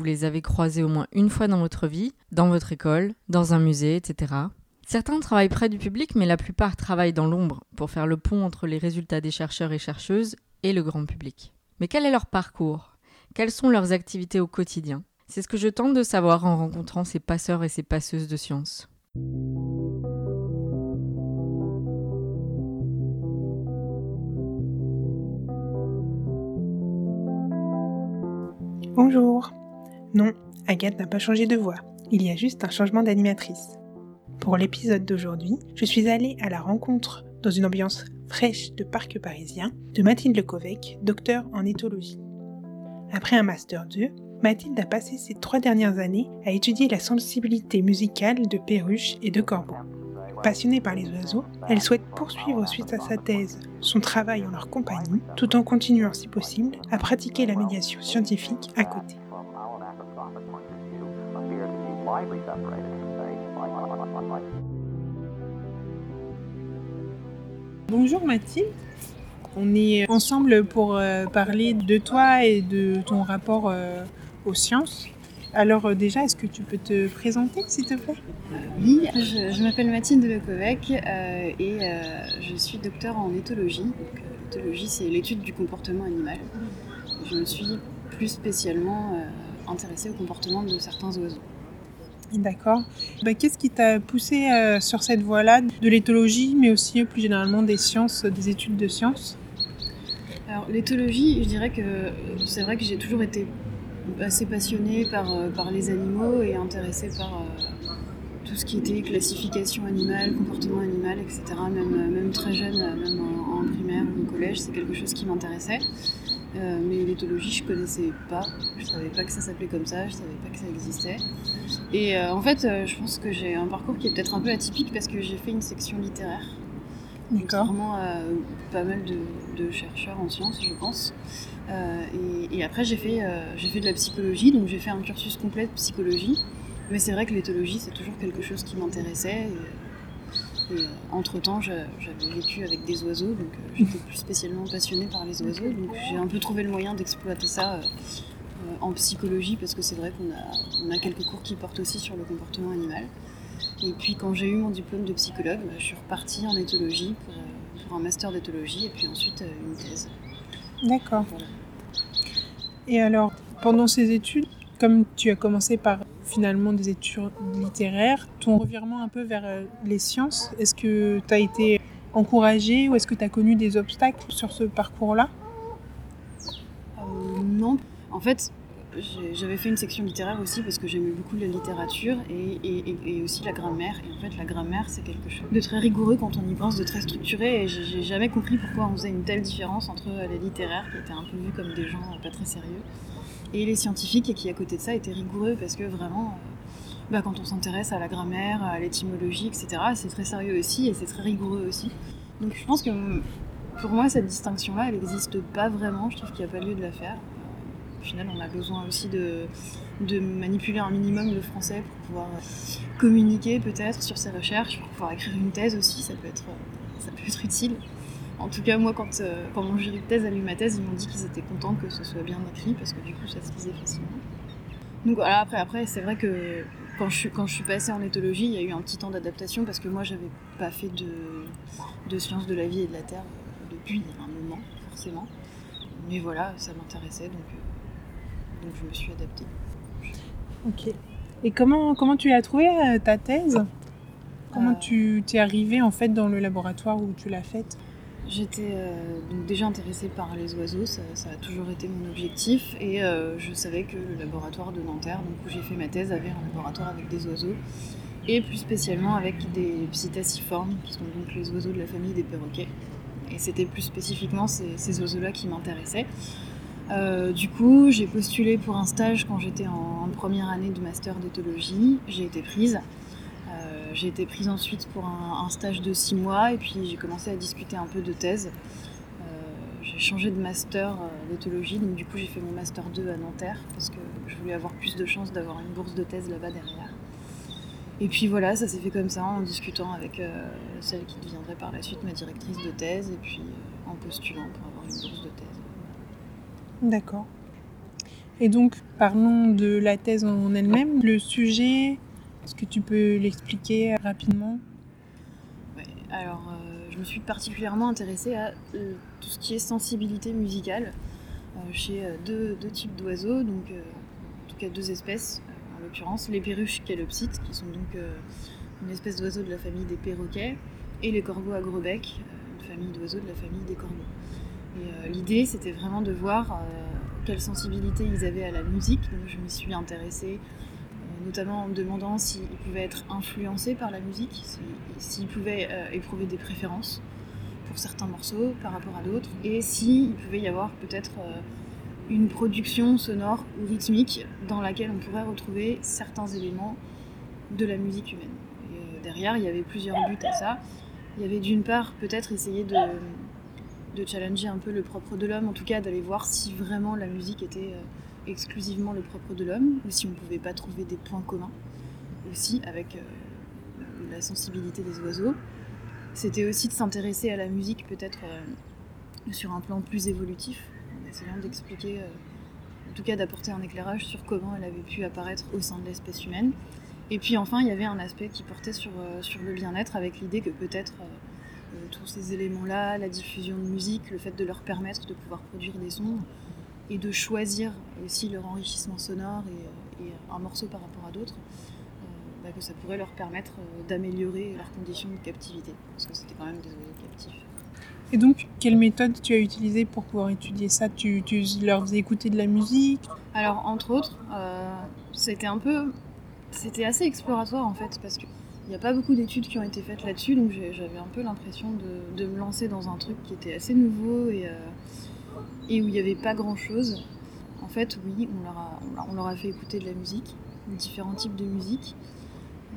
vous les avez croisés au moins une fois dans votre vie, dans votre école, dans un musée, etc. Certains travaillent près du public, mais la plupart travaillent dans l'ombre pour faire le pont entre les résultats des chercheurs et chercheuses et le grand public. Mais quel est leur parcours? Quelles sont leurs activités au quotidien? C'est ce que je tente de savoir en rencontrant ces passeurs et ces passeuses de sciences. Bonjour. Non, Agathe n'a pas changé de voix. Il y a juste un changement d'animatrice. Pour l'épisode d'aujourd'hui, je suis allée à la rencontre, dans une ambiance fraîche de parc parisien, de Mathilde Lecovec, docteur en éthologie. Après un Master 2, Mathilde a passé ces trois dernières années à étudier la sensibilité musicale de perruches et de corbeaux. Passionnée par les oiseaux, elle souhaite poursuivre suite à sa thèse son travail en leur compagnie, tout en continuant si possible à pratiquer la médiation scientifique à côté. Bonjour Mathilde, on est ensemble pour euh, parler de toi et de ton rapport euh, aux sciences. Alors euh, déjà, est-ce que tu peux te présenter, s'il te plaît? Oui, je, m'appelle Mathilde Lecovec euh, et euh, je suis docteur en éthologie. L'éthologie, c'est l'étude du comportement animal. Je me suis plus spécialement intéressée au comportement de certains oiseaux. D'accord. Bah, qu'est-ce qui t'a poussé sur cette voie-là de l'éthologie, mais aussi plus généralement des sciences, des études de sciences? Alors l'éthologie, je dirais que c'est vrai que j'ai toujours été assez passionnée par, euh, les animaux et intéressée par euh, tout ce qui était classification animale, comportement animal, etc. Même, euh, même très jeune, même en, primaire ou au collège, c'est quelque chose qui m'intéressait. Mais l'éthologie, je connaissais pas. Je savais pas que ça s'appelait comme ça, je savais pas que ça existait. Et en fait, je pense que j'ai un parcours qui est peut-être un peu atypique parce que j'ai fait une section littéraire. D'accord. Vraiment pas mal de, de, chercheurs en sciences, je pense. Euh, et, après, j'ai fait, euh, j'ai fait de la psychologie, donc j'ai fait un cursus complet de psychologie. Mais c'est vrai que l'éthologie, c'est toujours quelque chose qui m'intéressait. Et, euh, entre-temps, j'avais vécu avec des oiseaux, donc j'étais plus spécialement passionnée par les oiseaux. Donc j'ai un peu trouvé le moyen d'exploiter ça en psychologie, parce que c'est vrai qu'on a, on a quelques cours qui portent aussi sur le comportement animal. Et puis quand j'ai eu mon diplôme de psychologue, bah, je suis repartie en éthologie pour, pour un master d'éthologie et puis ensuite une thèse. D'accord. Et alors, pendant ces études, comme tu as commencé par finalement des études littéraires, ton revirement un peu vers euh, les sciences, est-ce que tu as été encouragé ou est-ce que tu as connu des obstacles sur ce parcours-là? Euh, Non. En fait, j'avais fait une section littéraire aussi parce que j'aimais beaucoup la littérature et, aussi la grammaire. Et en fait, la grammaire, c'est quelque chose de très rigoureux quand on y pense, de très structuré. Et j'ai jamais compris pourquoi on faisait une telle différence entre les littéraires, qui étaient un peu vus comme des gens pas très sérieux, et les scientifiques, et qui à côté de ça étaient rigoureux parce que vraiment, euh, bah, quand on s'intéresse à la grammaire, à l'étymologie, etc., c'est très sérieux aussi et c'est très rigoureux aussi. Donc je pense que pour moi, cette distinction-là, elle n'existe pas vraiment. Je trouve qu'il n'y a pas lieu de la faire. Au final, on a besoin aussi de, manipuler un minimum le français pour pouvoir communiquer peut-être sur ses recherches, pour pouvoir écrire une thèse aussi, ça peut être, ça peut être utile. En tout cas, moi, quand, euh, quand mon jury de thèse a lu ma thèse, ils m'ont dit qu'ils étaient contents que ce soit bien écrit parce que du coup, ça se lisait facilement. Donc voilà, après, après c'est vrai que quand je, suis, quand je suis passée en éthologie, il y a eu un petit temps d'adaptation parce que moi, j'avais pas fait de, de sciences de la vie et de la terre euh, depuis un moment, forcément. Mais voilà, ça m'intéressait, donc euh, donc je me suis adaptée. Ok. Et comment, comment tu as trouvé euh, ta thèse? Comment euh. tu t'es arrivée en fait dans le laboratoire où tu l'as faite? J'étais euh, déjà intéressée par les oiseaux, ça, a toujours été mon objectif et je savais que le laboratoire de Nanterre, donc où j'ai fait ma thèse, avait un laboratoire avec des oiseaux et plus spécialement avec des psittaciformes, qui sont donc les oiseaux de la famille des perroquets. Et c'était plus spécifiquement ces oiseaux-là qui m'intéressaient. Euh, du coup, j'ai postulé pour un stage quand j'étais en, première année de master d'éthologie. J'ai été prise. Euh, j'ai été prise ensuite pour un, stage de six mois et puis j'ai commencé à discuter un peu de thèse. Euh, j'ai changé de master d'éthologie, donc du coup j'ai fait mon master 2 à Nanterre parce que je voulais avoir plus de chances d'avoir une bourse de thèse là-bas derrière. Et puis voilà, ça s'est fait comme ça en discutant avec celle qui deviendrait par la suite ma directrice de thèse et puis en postulant pour avoir une bourse de thèse. D'accord. Et donc, parlons de la thèse en elle-même. Le sujet, est-ce que tu peux l'expliquer rapidement? Ouais, Alors, je me suis particulièrement intéressée à tout ce qui est sensibilité musicale chez deux, types d'oiseaux, donc en tout cas deux espèces, en l'occurrence les perruches calopsites, qui sont donc une espèce d'oiseau de la famille des perroquets, et les corbeaux à gros bec, une famille d'oiseaux de la famille des corbeaux. Et l'idée, c'était vraiment de voir quelle sensibilité ils avaient à la musique. Donc je me suis intéressée notamment en me demandant s'ils pouvaient être influencés par la musique, s'ils pouvaient euh, éprouver des préférences pour certains morceaux par rapport à d'autres, et s'il pouvait y avoir peut-être euh, une production sonore ou rythmique dans laquelle on pourrait retrouver certains éléments de la musique humaine. Euh, derrière, il y avait plusieurs buts à ça. Il y avait d'une part peut-être essayer de challenger un peu le propre de l'homme, en tout cas d'aller voir si vraiment la musique était exclusivement le propre de l'homme, ou si on ne pouvait pas trouver des points communs, aussi avec euh, la sensibilité des oiseaux. C'était aussi de s'intéresser à la musique peut-être euh, sur un plan plus évolutif, en essayant d'expliquer, euh, en tout cas d'apporter un éclairage sur comment elle avait pu apparaître au sein de l'espèce humaine. Et puis enfin, il y avait un aspect qui portait sur, sur le bien-être, avec l'idée que peut-être tous ces éléments-là, la diffusion de musique, le fait de leur permettre de pouvoir produire des sons, et de choisir aussi leur enrichissement sonore et, un morceau par rapport à d'autres, euh, bah, que ça pourrait leur permettre euh, d'améliorer leurs conditions de captivité, parce que c'était quand même des oiseaux captifs. Et donc, quelle méthode tu as utilisée pour pouvoir étudier ça? Tu, leur faisais écouter de la musique? Alors, entre autres, euh, c'était un peu... C'était assez exploratoire en fait, parce qu'il n'y a pas beaucoup d'études qui ont été faites là-dessus, donc j'avais un peu l'impression de, me lancer dans un truc qui était assez nouveau et, et où il n'y avait pas grand-chose. En fait, oui, on leur, a, fait écouter de la musique, différents types de musique.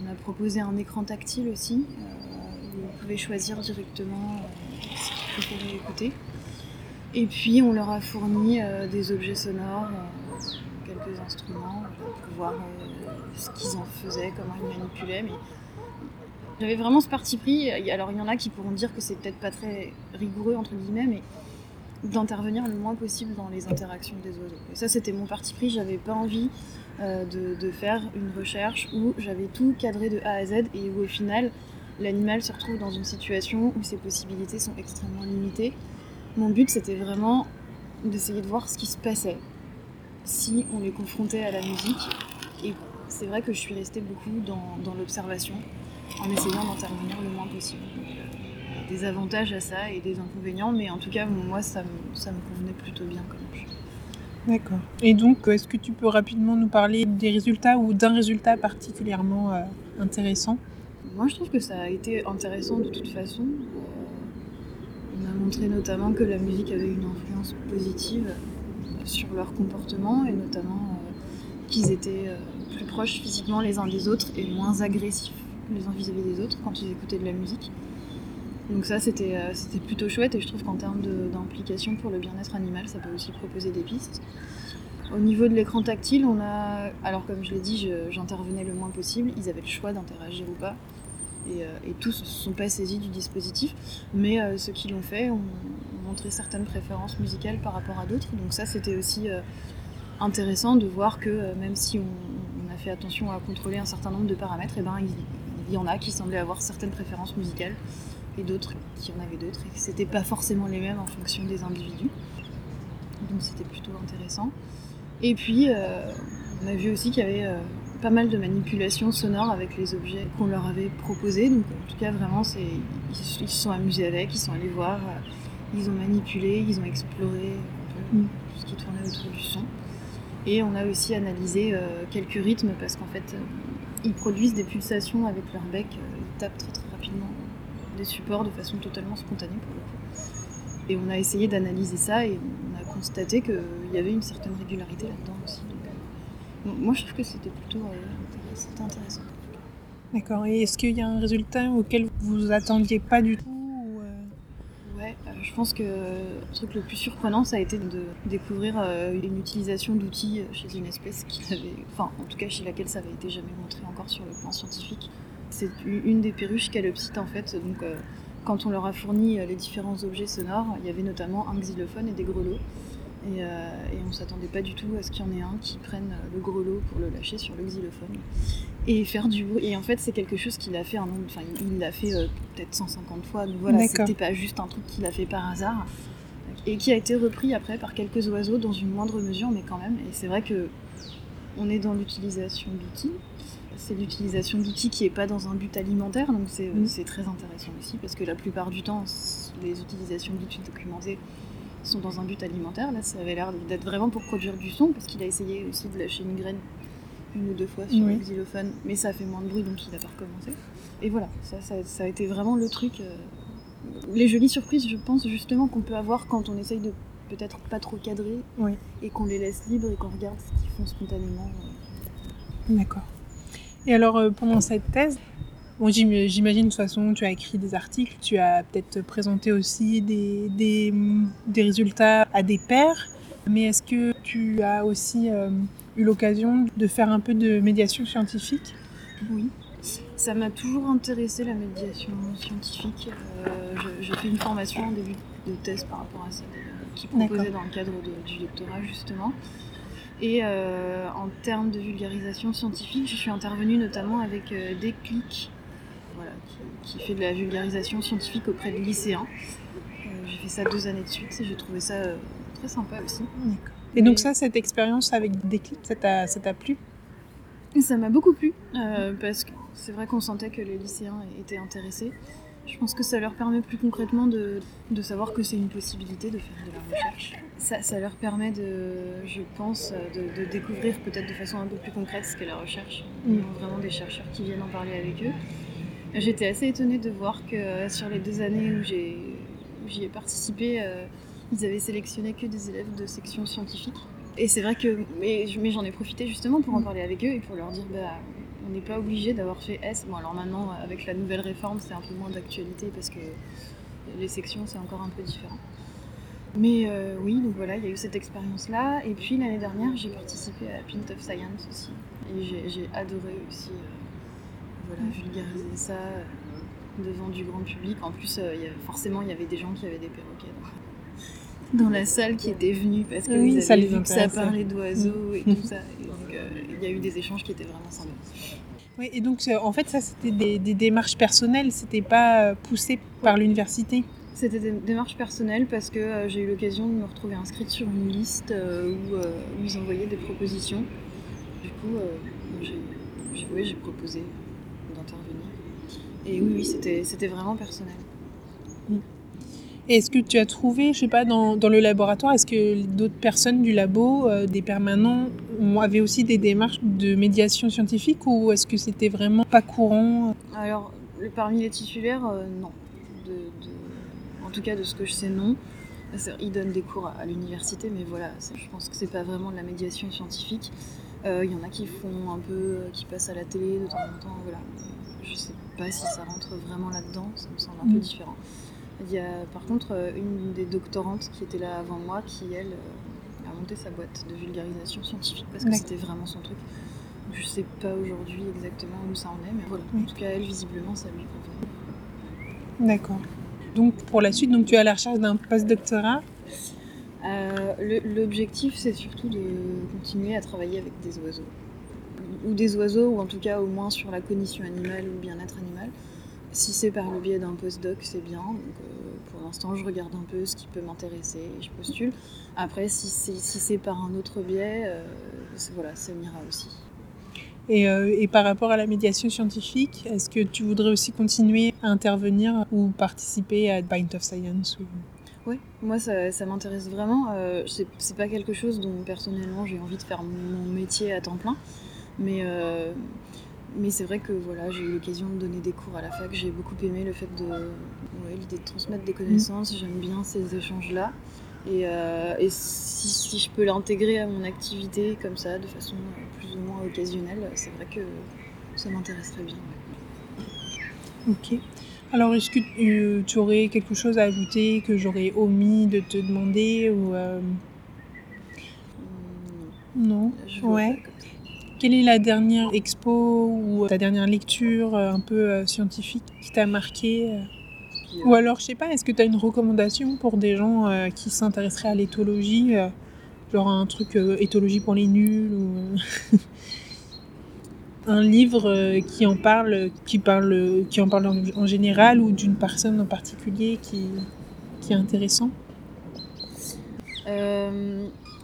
On a proposé un écran tactile aussi, euh, où on pouvait choisir directement euh, ce qu'ils préféraient écouter. Et puis on leur a fourni euh, des objets sonores, quelques instruments, pour voir ce qu'ils en faisaient, comment ils manipulaient. J'avais vraiment ce parti pris. Alors il y en a qui pourront dire que c'est peut-être pas très rigoureux entre guillemets, mais d'intervenir le moins possible dans les interactions des oiseaux. Et ça, c'était mon parti pris. J'avais pas envie euh, de, faire une recherche où j'avais tout cadré de A à Z et où au final, l'animal se retrouve dans une situation où ses possibilités sont extrêmement limitées. Mon but, c'était vraiment d'essayer de voir ce qui se passait si on les confrontait à la musique. Et c'est vrai que je suis restée beaucoup dans, l'observation en essayant d'intervenir le moins possible. Euh, des avantages à ça et des inconvénients, mais en tout cas, moi, ça me, ça me convenait plutôt bien comme D'accord. Et donc, est-ce que tu peux rapidement nous parler des résultats ou d'un résultat particulièrement euh, intéressant? Moi, je trouve que ça a été intéressant de toute façon. Euh, on a montré notamment que la musique avait une influence positive sur leur comportement et notamment euh, qu'ils étaient plus proches physiquement les uns des autres et moins agressifs les uns vis-à-vis -vis des autres quand ils écoutaient de la musique. Donc ça, c'était euh, c'était plutôt chouette et je trouve qu'en termes d'implication pour le bien-être animal, ça peut aussi proposer des pistes. Au niveau de l'écran tactile, on a, alors comme je l'ai dit, j'intervenais le moins possible. Ils avaient le choix d'interagir ou pas. Et, euh, tous ne se sont pas saisis du dispositif. Mais euh, ceux qui l'ont fait ont, montré certaines préférences musicales par rapport à d'autres. Donc ça, c'était aussi intéressant de voir que même si on, a fait attention à contrôler un certain nombre de paramètres, et eh ben, il y en a qui semblaient avoir certaines préférences musicales et d'autres qui en avaient d'autres et que c'était pas forcément les mêmes en fonction des individus. Donc c'était plutôt intéressant. Et puis euh, on a vu aussi qu'il y avait euh, pas mal de manipulations sonores avec les objets qu'on leur avait proposés. Donc en tout cas vraiment c'est ils, se sont amusés avec, ils sont allés voir, euh, ils ont manipulé, ils ont exploré mm. tout ce qui tournait autour du son. Et on a aussi analysé quelques rythmes parce qu'en fait ils produisent des pulsations avec leur bec, ils tapent très très rapidement des supports de façon totalement spontanée pour le coup. Et on a essayé d'analyser ça et on a constaté qu'il y avait une certaine régularité là-dedans aussi. Donc, euh, moi je trouve que c'était plutôt euh, intéressant. D'accord. Et est-ce qu'il y a un résultat auquel vous attendiez pas du tout euh? Ouais, je pense que le truc le plus surprenant, ça a été de découvrir une utilisation d'outils chez une espèce qui avait, enfin, en tout cas chez laquelle ça avait été jamais montré encore sur le plan scientifique. C'est une des perruches calopsites en fait. Donc, euh, quand on leur a fourni euh, les différents objets sonores, il y avait notamment un xylophone et des grelots. Et, et on s'attendait pas du tout à ce qu'il y en ait un qui prenne le grelot pour le lâcher sur le xylophone et faire du bruit. Et en fait, c'est quelque chose qu'il a fait un nombre, enfin, il l'a fait peut-être 150 fois. Donc voilà, c'était pas juste un truc qu'il a fait par hasard et qui a été repris après par quelques oiseaux dans une moindre mesure, mais quand même. Et c'est vrai que on est dans l'utilisation d'outils. C'est l'utilisation d'outils qui n'est pas dans un but alimentaire, donc mm. c'est très intéressant aussi, parce que la plupart du temps, les utilisations d'outils documentés sont dans un but alimentaire. Là, ça avait l'air d'être vraiment pour produire du son, parce qu'il a essayé aussi de lâcher une graine une ou deux fois sur le xylophone, mais ça a fait moins de bruit, donc il n'a pas recommencé. Et voilà, ça, ça, a été vraiment le truc. Euh, les jolies surprises, je pense justement qu'on peut avoir quand on essaye de peut-être pas trop cadrer et qu'on les laisse libres et qu'on regarde ce qu'ils font spontanément. Euh. D'accord. Et alors, euh, pendant cette thèse, bon, j'imagine de toute façon, tu as écrit des articles, tu as peut-être présenté aussi des, des, des, résultats à des pairs, mais est-ce que tu as aussi eu l'occasion de faire un peu de médiation scientifique? Oui. Ça m'a toujours intéressé la médiation scientifique. Euh, j'ai fait une formation en début de thèse par rapport à ça, qui proposait dans le cadre du lectorat justement. Et euh, en termes de vulgarisation scientifique, je suis intervenue notamment avec euh, Déclic, voilà, qui, fait de la vulgarisation scientifique auprès de lycéens. j'ai fait ça deux années de suite et j'ai trouvé ça très sympa aussi. Et donc ça, cette expérience avec Déclic, ça t'a plu? Ça m'a beaucoup plu, euh, parce que c'est vrai qu'on sentait que les lycéens étaient intéressés. Je pense que ça leur permet plus concrètement de, de savoir que c'est une possibilité de faire de la recherche. Ça, ça leur permet de, je pense, de, de découvrir peut-être de façon un peu plus concrète ce qu'est la recherche. Mm. Ils ont vraiment des chercheurs qui viennent en parler avec eux. J'étais assez étonnée de voir que sur les deux années où j'y ai, participé, euh, ils avaient sélectionné que des élèves de section scientifique. Et c'est vrai que, mais, j'en ai profité justement pour en mm. parler avec eux et pour leur dire, bah, on n'est pas obligé d'avoir fait S. Bon, alors maintenant, avec la nouvelle réforme, c'est un peu moins d'actualité parce que les sections, c'est encore un peu différent. Mais euh, oui, donc voilà, il y a eu cette expérience-là. Et puis l'année dernière, j'ai participé à Pint of Science aussi. Et j'ai adoré aussi euh, voilà, vulgariser ça euh, devant du grand public. En plus, forcément, il y avait des gens qui avaient des perroquets dans la salle qui était venue parce que oui, avaient vu que ça parlait d'oiseaux et tout ça. donc il y a eu des échanges qui étaient vraiment sympas. Oui, et donc en fait ça c'était des, démarches personnelles, c'était pas poussé par l'université? C'était des démarches personnelles parce que euh, j'ai eu l'occasion de me retrouver inscrite sur une liste où, ils envoyaient des propositions. Du coup, j'ai proposé d'intervenir. Et oui, oui c'était vraiment personnel. Est-ce que tu as trouvé, je sais pas, dans, dans le laboratoire, est-ce que d'autres personnes du labo, euh, des permanents, avaient aussi des démarches de médiation scientifique ou est-ce que c'était vraiment pas courant? Alors, parmi les titulaires, euh, non. En tout cas, de ce que je sais, non. Ils donnent des cours à, l'université, mais voilà, je pense que c'est pas vraiment de la médiation scientifique. Euh, il y en a qui font un peu, qui passent à la télé de temps en temps, voilà. Je sais pas si ça rentre vraiment là-dedans, ça me semble un peu mm. différent. Il y a par contre euh, une des doctorantes qui était là avant moi qui, elle, euh, a monté sa boîte de vulgarisation scientifique parce que c'était vraiment son truc. Je sais pas aujourd'hui exactement où ça en est, mais voilà. En tout cas, elle, visiblement, ça lui convenait. D'accord. Donc, pour la suite, donc, tu es à la recherche d'un post-doctorat euh, L'objectif, c'est surtout de continuer à travailler avec des oiseaux. Ou des oiseaux, ou en tout cas au moins sur la cognition animale ou bien-être animal. Si c'est par le biais d'un postdoc, c'est bien. Donc, euh, pour l'instant, je regarde un peu ce qui peut m'intéresser et je postule. Après, si c'est par un autre biais, euh, voilà, ça m'ira aussi. Et, euh, et, par rapport à la médiation scientifique, est-ce que tu voudrais aussi continuer à intervenir ou participer à Bind of Science Oui, moi ça, ça m'intéresse vraiment. Euh, c'est pas quelque chose dont personnellement j'ai envie de faire mon métier à temps plein, mais mais c'est vrai que voilà, j'ai eu l'occasion de donner des cours à la fac. J'ai beaucoup aimé le fait de l'idée de transmettre des connaissances. J'aime bien ces échanges-là. Et, euh, si, je peux l'intégrer à mon activité comme ça, de façon plus ou moins occasionnelle, c'est vrai que ça m'intéresserait bien. Ok. Alors, est-ce que tu, aurais quelque chose à ajouter que j'aurais omis de te demander ou euh, Non. ouais. Quelle est la dernière expo ou ta dernière lecture euh, un peu euh, scientifique qui t'a marqué euh Ou alors, je sais pas, est-ce que tu as une recommandation pour des gens qui s'intéresseraient à l'éthologie genre un truc éthologie pour les nuls ou un livre qui en parle, qui parle, qui en parle en, général ou d'une personne en particulier qui, qui est intéressant?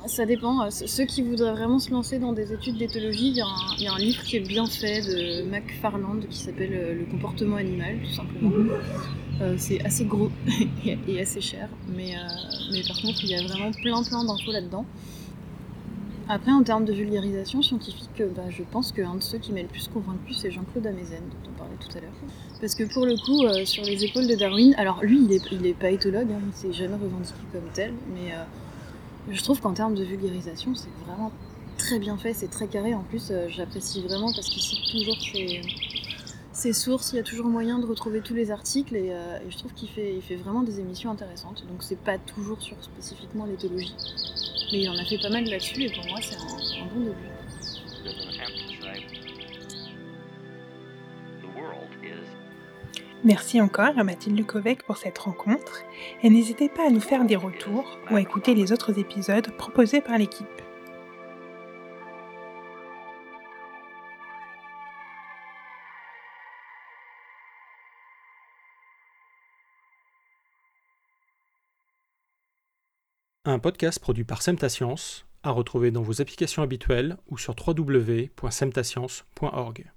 Ça dépend. Ceux qui voudraient vraiment se lancer dans des études d'éthologie, il y, a un livre qui est bien fait de McFarland qui s'appelle euh, Le comportement animal, tout simplement. Euh, c'est assez gros et assez cher, mais, euh, mais par contre, il y a vraiment plein plein d'infos là-dedans. Après, en termes de vulgarisation scientifique, bah, je pense qu'un de ceux qui m'a le plus convaincu, c'est Jean-Claude Amezen, dont on parlait tout à l'heure. Parce que pour le coup, sur les épaules de Darwin, alors lui, il n'est il est pas éthologue, hein, il s'est jamais revendiqué comme tel, mais je trouve qu'en termes de vulgarisation, c'est vraiment très bien fait, c'est très carré. En plus, euh, j'apprécie vraiment parce qu'il cite toujours ses, sources, il y a toujours moyen de retrouver tous les articles et, euh, je trouve qu'il fait, vraiment des émissions intéressantes. Donc c'est pas toujours sur spécifiquement l'éthologie, mais il en a fait pas mal là-dessus et pour moi c'est un, bon début. Merci encore à Mathilde Lukovec pour cette rencontre et n'hésitez pas à nous faire des retours ou à écouter les autres épisodes proposés par l'équipe. Podcast produit par Semtascience, à retrouver dans vos applications habituelles ou sur www.semtascience.org.